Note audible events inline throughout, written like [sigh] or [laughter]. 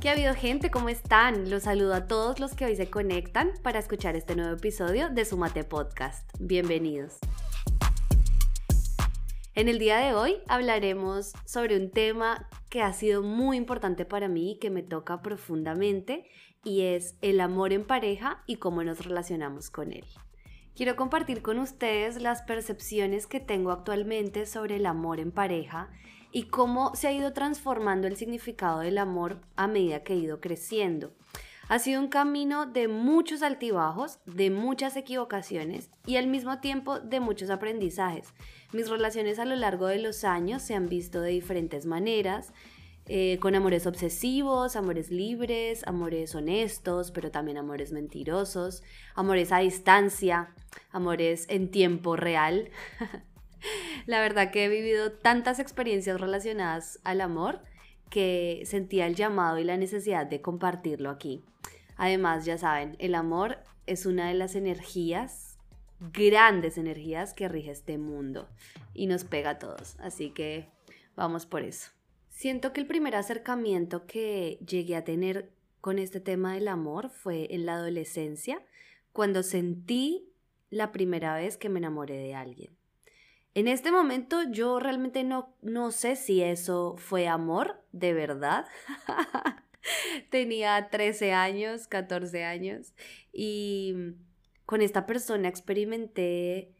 ¿Qué ha habido gente? ¿Cómo están? Los saludo a todos los que hoy se conectan para escuchar este nuevo episodio de Sumate Podcast. Bienvenidos. En el día de hoy hablaremos sobre un tema que ha sido muy importante para mí y que me toca profundamente y es el amor en pareja y cómo nos relacionamos con él. Quiero compartir con ustedes las percepciones que tengo actualmente sobre el amor en pareja y cómo se ha ido transformando el significado del amor a medida que he ido creciendo. Ha sido un camino de muchos altibajos, de muchas equivocaciones y al mismo tiempo de muchos aprendizajes. Mis relaciones a lo largo de los años se han visto de diferentes maneras, eh, con amores obsesivos, amores libres, amores honestos, pero también amores mentirosos, amores a distancia, amores en tiempo real. [laughs] La verdad que he vivido tantas experiencias relacionadas al amor que sentía el llamado y la necesidad de compartirlo aquí. Además, ya saben, el amor es una de las energías, grandes energías que rige este mundo y nos pega a todos. Así que vamos por eso. Siento que el primer acercamiento que llegué a tener con este tema del amor fue en la adolescencia, cuando sentí la primera vez que me enamoré de alguien. En este momento yo realmente no, no sé si eso fue amor de verdad. [laughs] Tenía 13 años, 14 años y con esta persona experimenté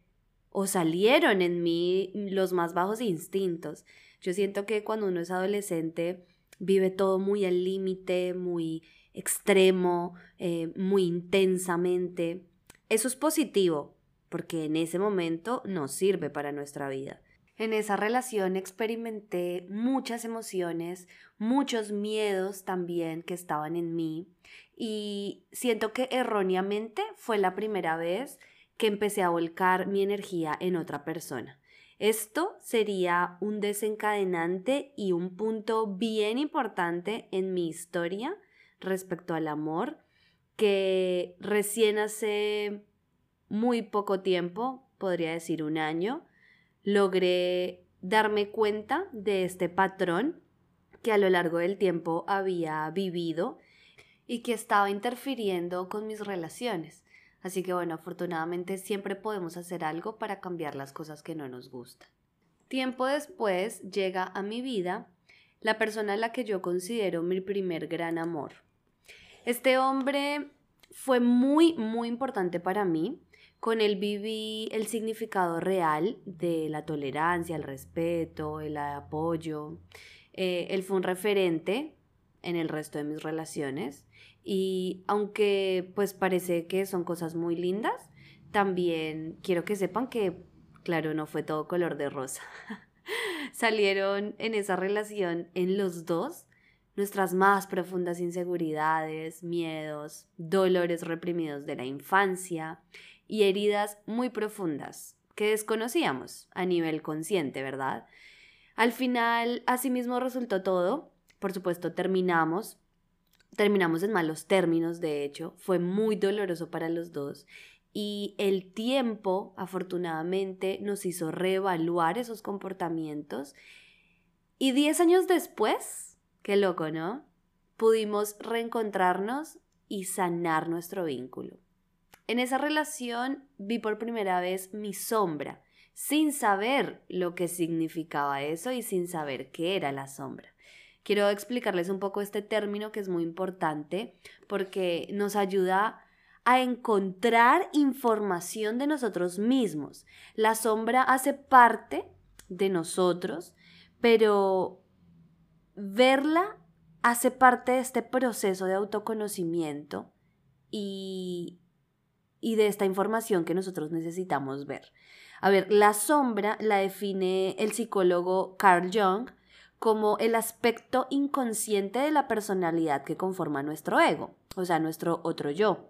o salieron en mí los más bajos instintos. Yo siento que cuando uno es adolescente vive todo muy al límite, muy extremo, eh, muy intensamente. Eso es positivo, porque en ese momento nos sirve para nuestra vida. En esa relación experimenté muchas emociones, muchos miedos también que estaban en mí y siento que erróneamente fue la primera vez que empecé a volcar mi energía en otra persona. Esto sería un desencadenante y un punto bien importante en mi historia respecto al amor que recién hace muy poco tiempo, podría decir un año, logré darme cuenta de este patrón que a lo largo del tiempo había vivido y que estaba interfiriendo con mis relaciones. Así que bueno, afortunadamente siempre podemos hacer algo para cambiar las cosas que no nos gustan. Tiempo después llega a mi vida la persona a la que yo considero mi primer gran amor. Este hombre fue muy, muy importante para mí con él viví el significado real de la tolerancia, el respeto, el apoyo. Eh, él fue un referente en el resto de mis relaciones y aunque pues parece que son cosas muy lindas, también quiero que sepan que, claro, no fue todo color de rosa. [laughs] Salieron en esa relación en los dos nuestras más profundas inseguridades, miedos, dolores reprimidos de la infancia y heridas muy profundas que desconocíamos a nivel consciente, ¿verdad? Al final, así mismo resultó todo. Por supuesto, terminamos. Terminamos en malos términos, de hecho. Fue muy doloroso para los dos. Y el tiempo, afortunadamente, nos hizo reevaluar esos comportamientos. Y diez años después, qué loco, ¿no? Pudimos reencontrarnos y sanar nuestro vínculo. En esa relación vi por primera vez mi sombra, sin saber lo que significaba eso y sin saber qué era la sombra. Quiero explicarles un poco este término que es muy importante porque nos ayuda a encontrar información de nosotros mismos. La sombra hace parte de nosotros, pero verla hace parte de este proceso de autoconocimiento y y de esta información que nosotros necesitamos ver. A ver, la sombra la define el psicólogo Carl Jung como el aspecto inconsciente de la personalidad que conforma nuestro ego, o sea, nuestro otro yo.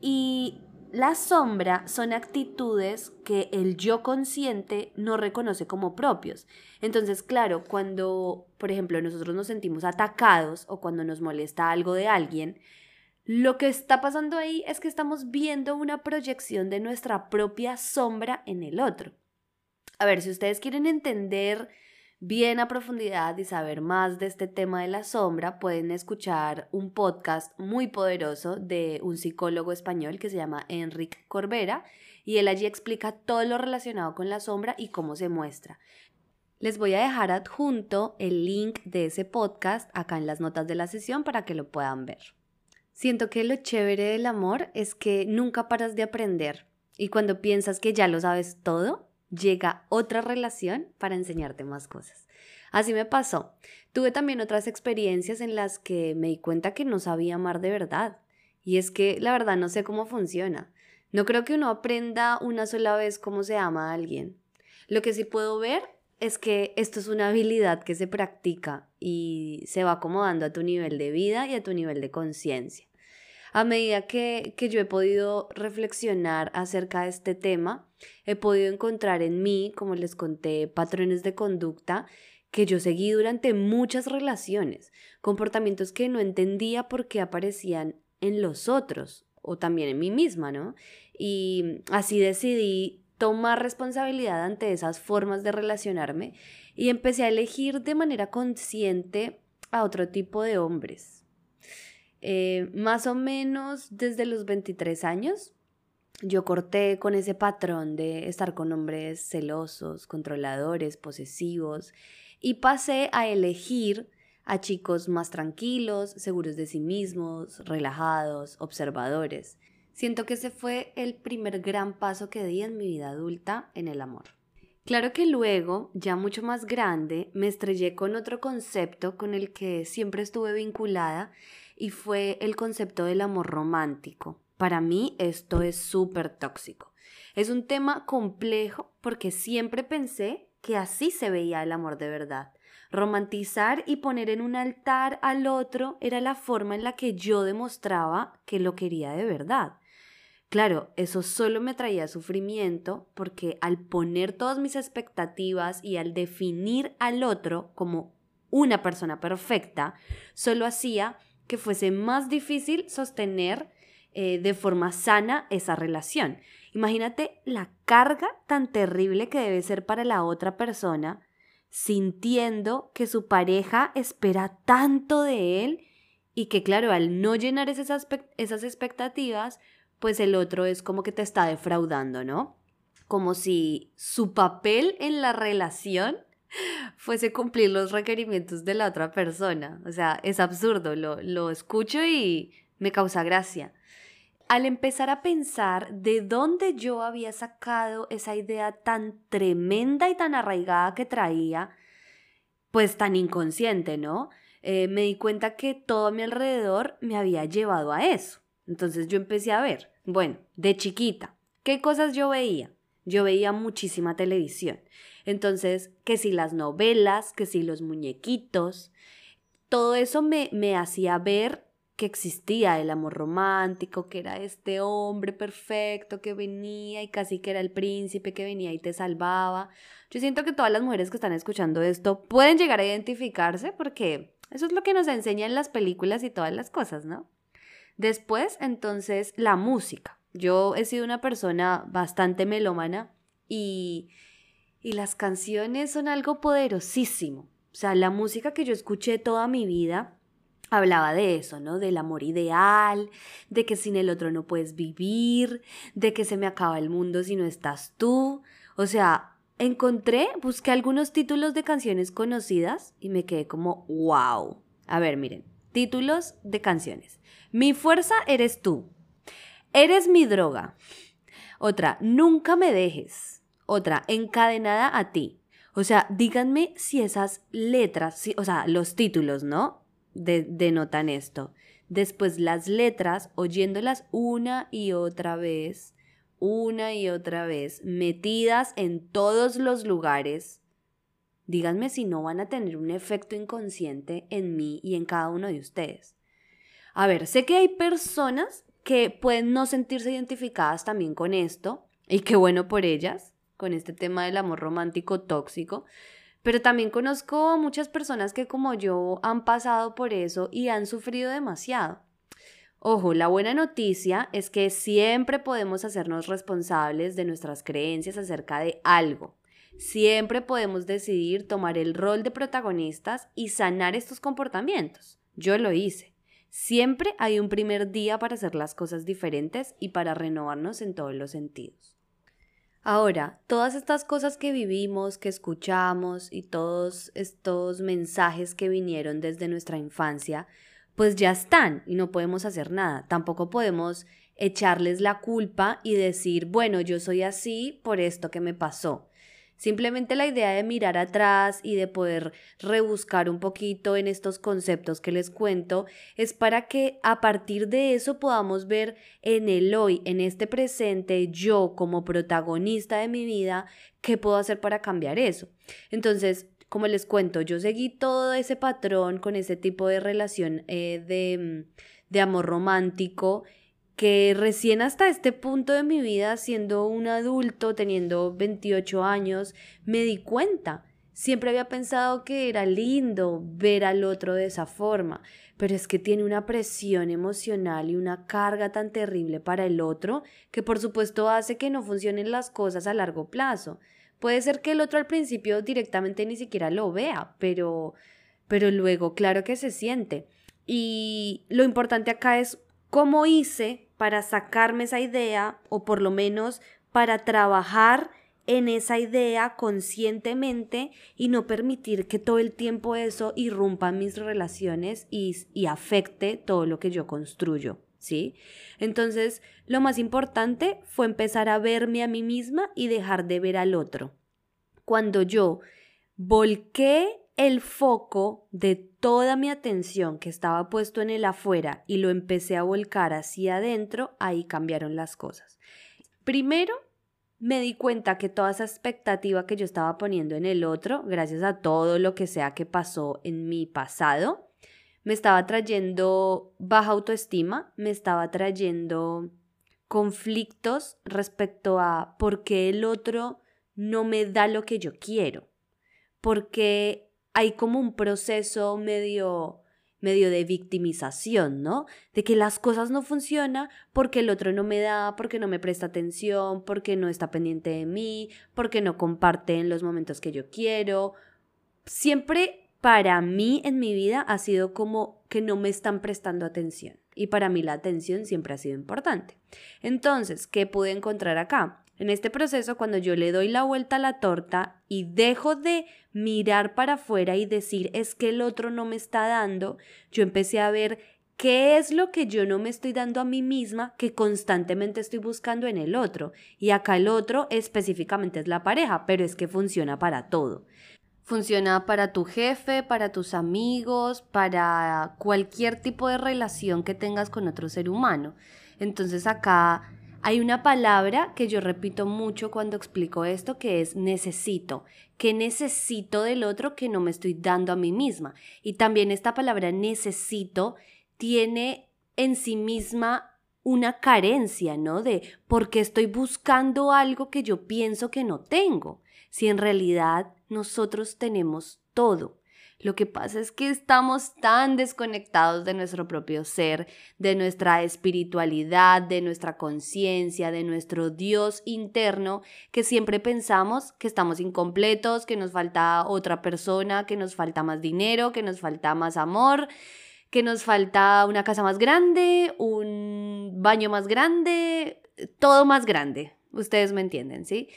Y la sombra son actitudes que el yo consciente no reconoce como propios. Entonces, claro, cuando, por ejemplo, nosotros nos sentimos atacados o cuando nos molesta algo de alguien, lo que está pasando ahí es que estamos viendo una proyección de nuestra propia sombra en el otro. A ver, si ustedes quieren entender bien a profundidad y saber más de este tema de la sombra, pueden escuchar un podcast muy poderoso de un psicólogo español que se llama Enrique Corbera y él allí explica todo lo relacionado con la sombra y cómo se muestra. Les voy a dejar adjunto el link de ese podcast acá en las notas de la sesión para que lo puedan ver. Siento que lo chévere del amor es que nunca paras de aprender y cuando piensas que ya lo sabes todo, llega otra relación para enseñarte más cosas. Así me pasó. Tuve también otras experiencias en las que me di cuenta que no sabía amar de verdad. Y es que la verdad no sé cómo funciona. No creo que uno aprenda una sola vez cómo se ama a alguien. Lo que sí puedo ver es que esto es una habilidad que se practica y se va acomodando a tu nivel de vida y a tu nivel de conciencia. A medida que, yo he podido reflexionar acerca de este tema, he podido encontrar en mí, como les conté, patrones de conducta que yo seguí durante muchas relaciones, comportamientos que no entendía por qué aparecían en los otros o también en mí misma, ¿no? Y así decidí tomar responsabilidad ante esas formas de relacionarme y empecé a elegir de manera consciente a otro tipo de hombres, eh, más o menos desde los 23 años, yo corté con ese patrón de estar con hombres celosos, controladores, posesivos, y pasé a elegir a chicos más tranquilos, seguros de sí mismos, relajados, observadores. Siento que ese fue el primer gran paso que di en mi vida adulta en el amor. Claro que luego, ya mucho más grande, me estrellé con otro concepto con el que siempre estuve vinculada y fue el concepto del amor romántico. Para mí esto es súper tóxico. Es un tema complejo porque siempre pensé que así se veía el amor de verdad. Romantizar y poner en un altar al otro era la forma en la que yo demostraba que lo quería de verdad. Claro, eso solo me traía sufrimiento porque al poner todas mis expectativas y al definir al otro como una persona perfecta, solo hacía que fuese más difícil sostener eh, de forma sana esa relación. Imagínate la carga tan terrible que debe ser para la otra persona sintiendo que su pareja espera tanto de él y que claro, al no llenar esas, esas expectativas, pues el otro es como que te está defraudando, ¿no? Como si su papel en la relación [laughs] fuese cumplir los requerimientos de la otra persona. O sea, es absurdo, lo, lo escucho y me causa gracia. Al empezar a pensar de dónde yo había sacado esa idea tan tremenda y tan arraigada que traía, pues tan inconsciente, ¿no? Eh, me di cuenta que todo a mi alrededor me había llevado a eso. Entonces yo empecé a ver, bueno, de chiquita, ¿qué cosas yo veía? Yo veía muchísima televisión. Entonces, que si las novelas, que si los muñequitos, todo eso me, me hacía ver que existía el amor romántico, que era este hombre perfecto que venía y casi que era el príncipe que venía y te salvaba. Yo siento que todas las mujeres que están escuchando esto pueden llegar a identificarse porque eso es lo que nos enseñan las películas y todas las cosas, ¿no? Después, entonces, la música. Yo he sido una persona bastante melómana y y las canciones son algo poderosísimo. O sea, la música que yo escuché toda mi vida hablaba de eso, ¿no? Del amor ideal, de que sin el otro no puedes vivir, de que se me acaba el mundo si no estás tú. O sea, encontré, busqué algunos títulos de canciones conocidas y me quedé como, wow. A ver, miren, títulos de canciones. Mi fuerza eres tú. Eres mi droga. Otra, nunca me dejes. Otra, encadenada a ti. O sea, díganme si esas letras, o sea, los títulos, ¿no? denotan esto. Después las letras, oyéndolas una y otra vez, una y otra vez, metidas en todos los lugares. Díganme si no van a tener un efecto inconsciente en mí y en cada uno de ustedes. A ver, sé que hay personas que pueden no sentirse identificadas también con esto, y qué bueno por ellas con este tema del amor romántico tóxico, pero también conozco muchas personas que como yo han pasado por eso y han sufrido demasiado. Ojo, la buena noticia es que siempre podemos hacernos responsables de nuestras creencias acerca de algo. Siempre podemos decidir tomar el rol de protagonistas y sanar estos comportamientos. Yo lo hice. Siempre hay un primer día para hacer las cosas diferentes y para renovarnos en todos los sentidos. Ahora, todas estas cosas que vivimos, que escuchamos y todos estos mensajes que vinieron desde nuestra infancia, pues ya están y no podemos hacer nada. Tampoco podemos echarles la culpa y decir, bueno, yo soy así por esto que me pasó. Simplemente la idea de mirar atrás y de poder rebuscar un poquito en estos conceptos que les cuento es para que a partir de eso podamos ver en el hoy, en este presente, yo como protagonista de mi vida, qué puedo hacer para cambiar eso. Entonces, como les cuento, yo seguí todo ese patrón con ese tipo de relación eh, de, de amor romántico que recién hasta este punto de mi vida, siendo un adulto, teniendo 28 años, me di cuenta. Siempre había pensado que era lindo ver al otro de esa forma, pero es que tiene una presión emocional y una carga tan terrible para el otro que por supuesto hace que no funcionen las cosas a largo plazo. Puede ser que el otro al principio directamente ni siquiera lo vea, pero pero luego claro que se siente. Y lo importante acá es cómo hice para sacarme esa idea o por lo menos para trabajar en esa idea conscientemente y no permitir que todo el tiempo eso irrumpa mis relaciones y, y afecte todo lo que yo construyo. ¿Sí? Entonces, lo más importante fue empezar a verme a mí misma y dejar de ver al otro. Cuando yo volqué el foco de toda mi atención que estaba puesto en el afuera y lo empecé a volcar hacia adentro, ahí cambiaron las cosas. Primero, me di cuenta que toda esa expectativa que yo estaba poniendo en el otro, gracias a todo lo que sea que pasó en mi pasado, me estaba trayendo baja autoestima, me estaba trayendo conflictos respecto a por qué el otro no me da lo que yo quiero, porque hay como un proceso medio medio de victimización, ¿no? De que las cosas no funcionan porque el otro no me da, porque no me presta atención, porque no está pendiente de mí, porque no comparte en los momentos que yo quiero. Siempre para mí en mi vida ha sido como que no me están prestando atención. Y para mí la atención siempre ha sido importante. Entonces, ¿qué pude encontrar acá? En este proceso, cuando yo le doy la vuelta a la torta y dejo de mirar para afuera y decir es que el otro no me está dando, yo empecé a ver qué es lo que yo no me estoy dando a mí misma que constantemente estoy buscando en el otro. Y acá el otro específicamente es la pareja, pero es que funciona para todo. Funciona para tu jefe, para tus amigos, para cualquier tipo de relación que tengas con otro ser humano. Entonces acá hay una palabra que yo repito mucho cuando explico esto que es necesito. ¿Qué necesito del otro que no me estoy dando a mí misma? Y también esta palabra necesito tiene en sí misma una carencia, ¿no? De por qué estoy buscando algo que yo pienso que no tengo, si en realidad nosotros tenemos todo. Lo que pasa es que estamos tan desconectados de nuestro propio ser, de nuestra espiritualidad, de nuestra conciencia, de nuestro Dios interno, que siempre pensamos que estamos incompletos, que nos falta otra persona, que nos falta más dinero, que nos falta más amor, que nos falta una casa más grande, un baño más grande, todo más grande. Ustedes me entienden, ¿sí?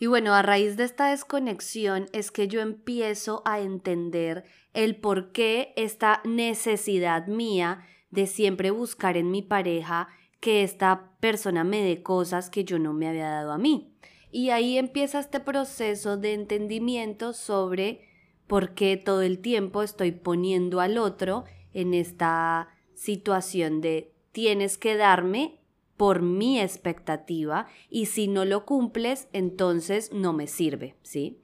Y bueno, a raíz de esta desconexión es que yo empiezo a entender el por qué esta necesidad mía de siempre buscar en mi pareja que esta persona me dé cosas que yo no me había dado a mí. Y ahí empieza este proceso de entendimiento sobre por qué todo el tiempo estoy poniendo al otro en esta situación de tienes que darme por mi expectativa y si no lo cumples, entonces no me sirve, ¿sí?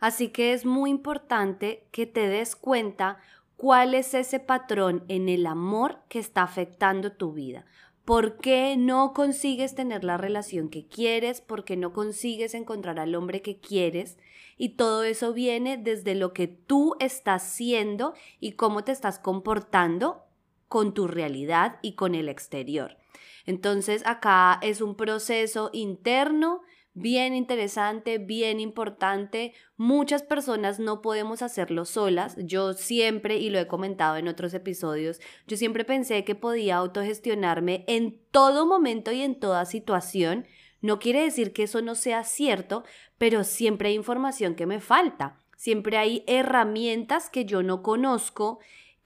Así que es muy importante que te des cuenta cuál es ese patrón en el amor que está afectando tu vida. ¿Por qué no consigues tener la relación que quieres? ¿Por qué no consigues encontrar al hombre que quieres? Y todo eso viene desde lo que tú estás siendo y cómo te estás comportando con tu realidad y con el exterior. Entonces acá es un proceso interno, bien interesante, bien importante. Muchas personas no podemos hacerlo solas. Yo siempre, y lo he comentado en otros episodios, yo siempre pensé que podía autogestionarme en todo momento y en toda situación. No quiere decir que eso no sea cierto, pero siempre hay información que me falta. Siempre hay herramientas que yo no conozco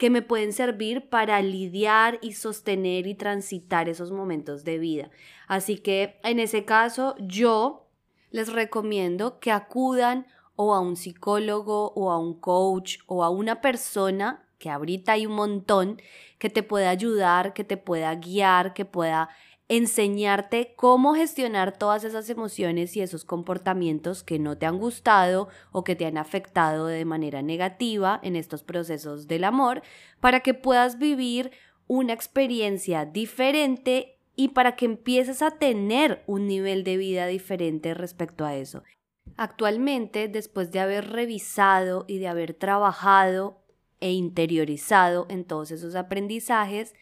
que me pueden servir para lidiar y sostener y transitar esos momentos de vida. Así que en ese caso yo les recomiendo que acudan o a un psicólogo o a un coach o a una persona que ahorita hay un montón que te pueda ayudar, que te pueda guiar, que pueda enseñarte cómo gestionar todas esas emociones y esos comportamientos que no te han gustado o que te han afectado de manera negativa en estos procesos del amor, para que puedas vivir una experiencia diferente y para que empieces a tener un nivel de vida diferente respecto a eso. Actualmente, después de haber revisado y de haber trabajado e interiorizado en todos esos aprendizajes,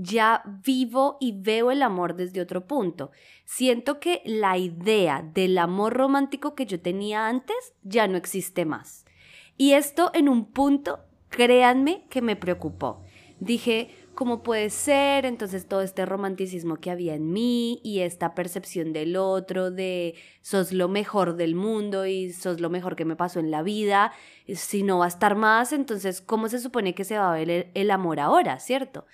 ya vivo y veo el amor desde otro punto. Siento que la idea del amor romántico que yo tenía antes ya no existe más. Y esto en un punto, créanme que me preocupó. Dije, ¿cómo puede ser? Entonces todo este romanticismo que había en mí y esta percepción del otro, de sos lo mejor del mundo y sos lo mejor que me pasó en la vida, si no va a estar más, entonces ¿cómo se supone que se va a ver el, el amor ahora, cierto?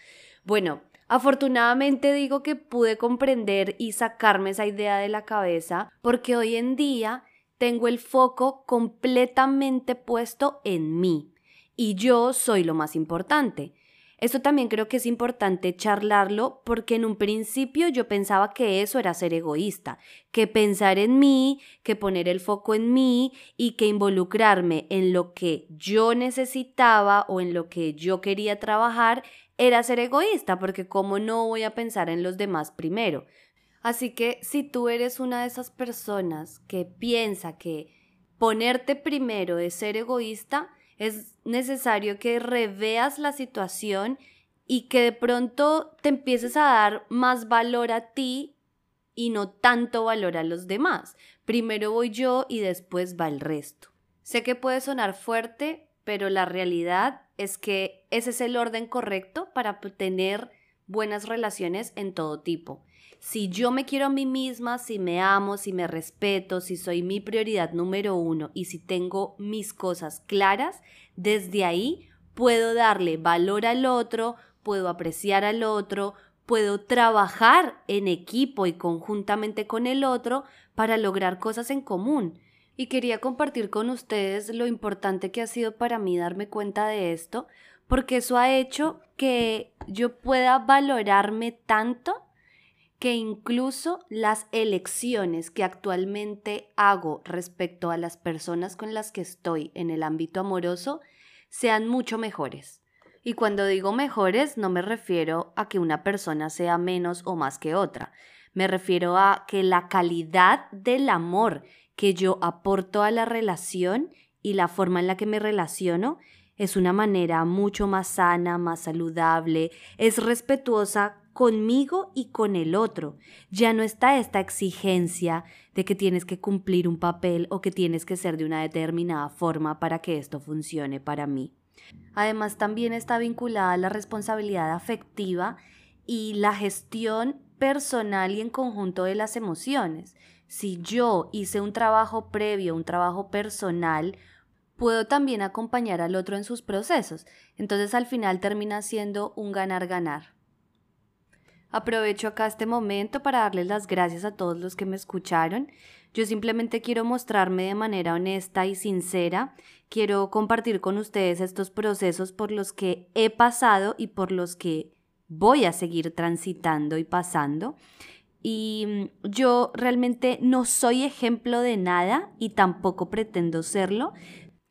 Bueno, afortunadamente digo que pude comprender y sacarme esa idea de la cabeza porque hoy en día tengo el foco completamente puesto en mí y yo soy lo más importante. Esto también creo que es importante charlarlo porque en un principio yo pensaba que eso era ser egoísta, que pensar en mí, que poner el foco en mí y que involucrarme en lo que yo necesitaba o en lo que yo quería trabajar era ser egoísta, porque cómo no voy a pensar en los demás primero. Así que si tú eres una de esas personas que piensa que ponerte primero es ser egoísta, es necesario que reveas la situación y que de pronto te empieces a dar más valor a ti y no tanto valor a los demás. Primero voy yo y después va el resto. Sé que puede sonar fuerte, pero la realidad es que ese es el orden correcto para tener buenas relaciones en todo tipo. Si yo me quiero a mí misma, si me amo, si me respeto, si soy mi prioridad número uno y si tengo mis cosas claras, desde ahí puedo darle valor al otro, puedo apreciar al otro, puedo trabajar en equipo y conjuntamente con el otro para lograr cosas en común y quería compartir con ustedes lo importante que ha sido para mí darme cuenta de esto, porque eso ha hecho que yo pueda valorarme tanto que incluso las elecciones que actualmente hago respecto a las personas con las que estoy en el ámbito amoroso sean mucho mejores. Y cuando digo mejores no me refiero a que una persona sea menos o más que otra, me refiero a que la calidad del amor que yo aporto a la relación y la forma en la que me relaciono es una manera mucho más sana, más saludable, es respetuosa conmigo y con el otro. Ya no está esta exigencia de que tienes que cumplir un papel o que tienes que ser de una determinada forma para que esto funcione para mí. Además, también está vinculada a la responsabilidad afectiva y la gestión personal y en conjunto de las emociones. Si yo hice un trabajo previo, un trabajo personal, puedo también acompañar al otro en sus procesos. Entonces al final termina siendo un ganar-ganar. Aprovecho acá este momento para darles las gracias a todos los que me escucharon. Yo simplemente quiero mostrarme de manera honesta y sincera. Quiero compartir con ustedes estos procesos por los que he pasado y por los que voy a seguir transitando y pasando y mm, yo realmente no soy ejemplo de nada y tampoco pretendo serlo.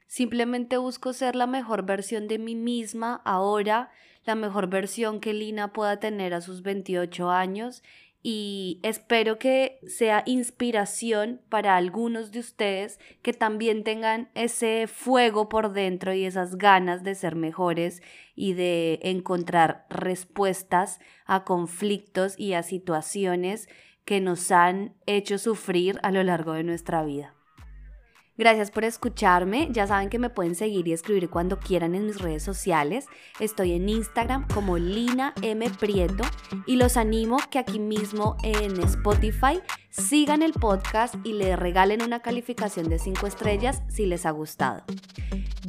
Simplemente busco ser la mejor versión de mí misma ahora, la mejor versión que Lina pueda tener a sus 28 años y espero que sea inspiración para algunos de ustedes que también tengan ese fuego por dentro y esas ganas de ser mejores y de encontrar respuestas a conflictos y a situaciones que nos han hecho sufrir a lo largo de nuestra vida. Gracias por escucharme. Ya saben que me pueden seguir y escribir cuando quieran en mis redes sociales. Estoy en Instagram como Lina M. Prieto y los animo que aquí mismo en Spotify sigan el podcast y le regalen una calificación de 5 estrellas si les ha gustado.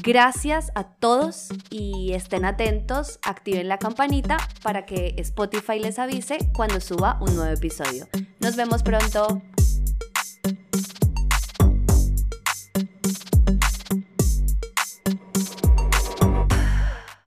Gracias a todos y estén atentos, activen la campanita para que Spotify les avise cuando suba un nuevo episodio. Nos vemos pronto.